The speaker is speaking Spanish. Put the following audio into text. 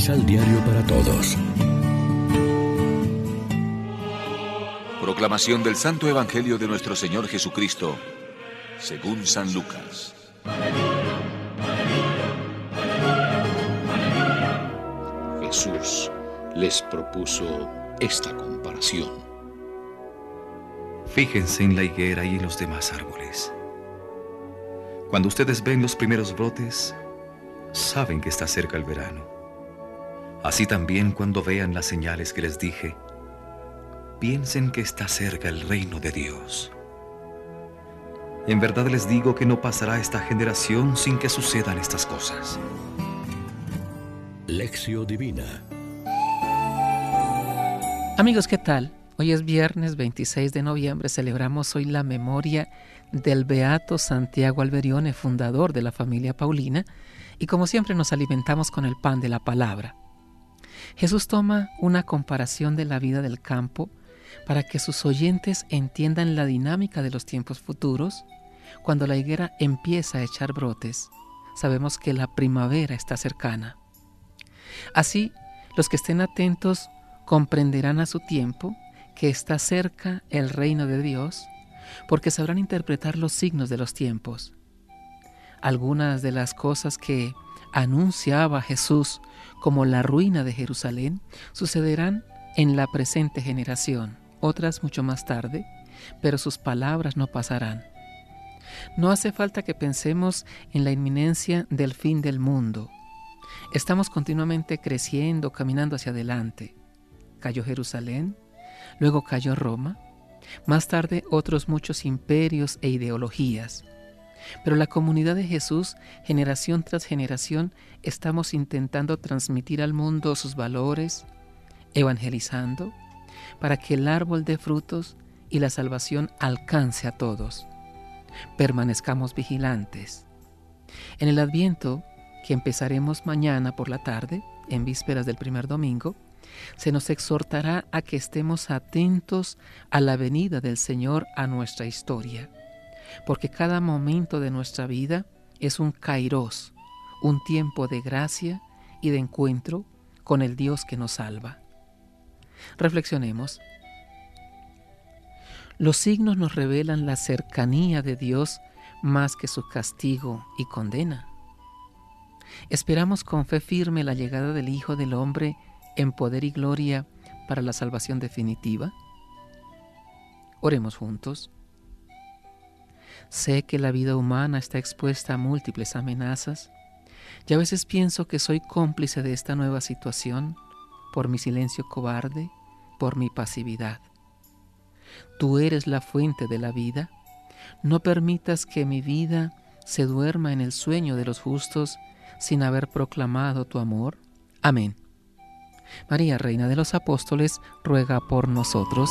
Misal Diario para Todos. Proclamación del Santo Evangelio de nuestro Señor Jesucristo, según San Lucas. Jesús les propuso esta comparación. Fíjense en la higuera y en los demás árboles. Cuando ustedes ven los primeros brotes, saben que está cerca el verano. Así también cuando vean las señales que les dije, piensen que está cerca el reino de Dios. En verdad les digo que no pasará esta generación sin que sucedan estas cosas. Lección Divina Amigos, ¿qué tal? Hoy es viernes 26 de noviembre, celebramos hoy la memoria del Beato Santiago Alberione, fundador de la familia Paulina, y como siempre nos alimentamos con el pan de la palabra. Jesús toma una comparación de la vida del campo para que sus oyentes entiendan la dinámica de los tiempos futuros. Cuando la higuera empieza a echar brotes, sabemos que la primavera está cercana. Así, los que estén atentos comprenderán a su tiempo que está cerca el reino de Dios, porque sabrán interpretar los signos de los tiempos. Algunas de las cosas que anunciaba Jesús como la ruina de Jerusalén sucederán en la presente generación, otras mucho más tarde, pero sus palabras no pasarán. No hace falta que pensemos en la inminencia del fin del mundo. Estamos continuamente creciendo, caminando hacia adelante. Cayó Jerusalén, luego cayó Roma, más tarde otros muchos imperios e ideologías. Pero la comunidad de Jesús, generación tras generación, estamos intentando transmitir al mundo sus valores, evangelizando, para que el árbol dé frutos y la salvación alcance a todos. Permanezcamos vigilantes. En el Adviento, que empezaremos mañana por la tarde, en vísperas del primer domingo, se nos exhortará a que estemos atentos a la venida del Señor a nuestra historia, porque cada momento de nuestra vida es un kairos, un tiempo de gracia y de encuentro con el Dios que nos salva. Reflexionemos. Los signos nos revelan la cercanía de Dios más que su castigo y condena. Esperamos con fe firme la llegada del Hijo del Hombre en poder y gloria para la salvación definitiva? Oremos juntos. Sé que la vida humana está expuesta a múltiples amenazas y a veces pienso que soy cómplice de esta nueva situación por mi silencio cobarde, por mi pasividad. Tú eres la fuente de la vida. No permitas que mi vida se duerma en el sueño de los justos sin haber proclamado tu amor. Amén. María, Reina de los Apóstoles, ruega por nosotros.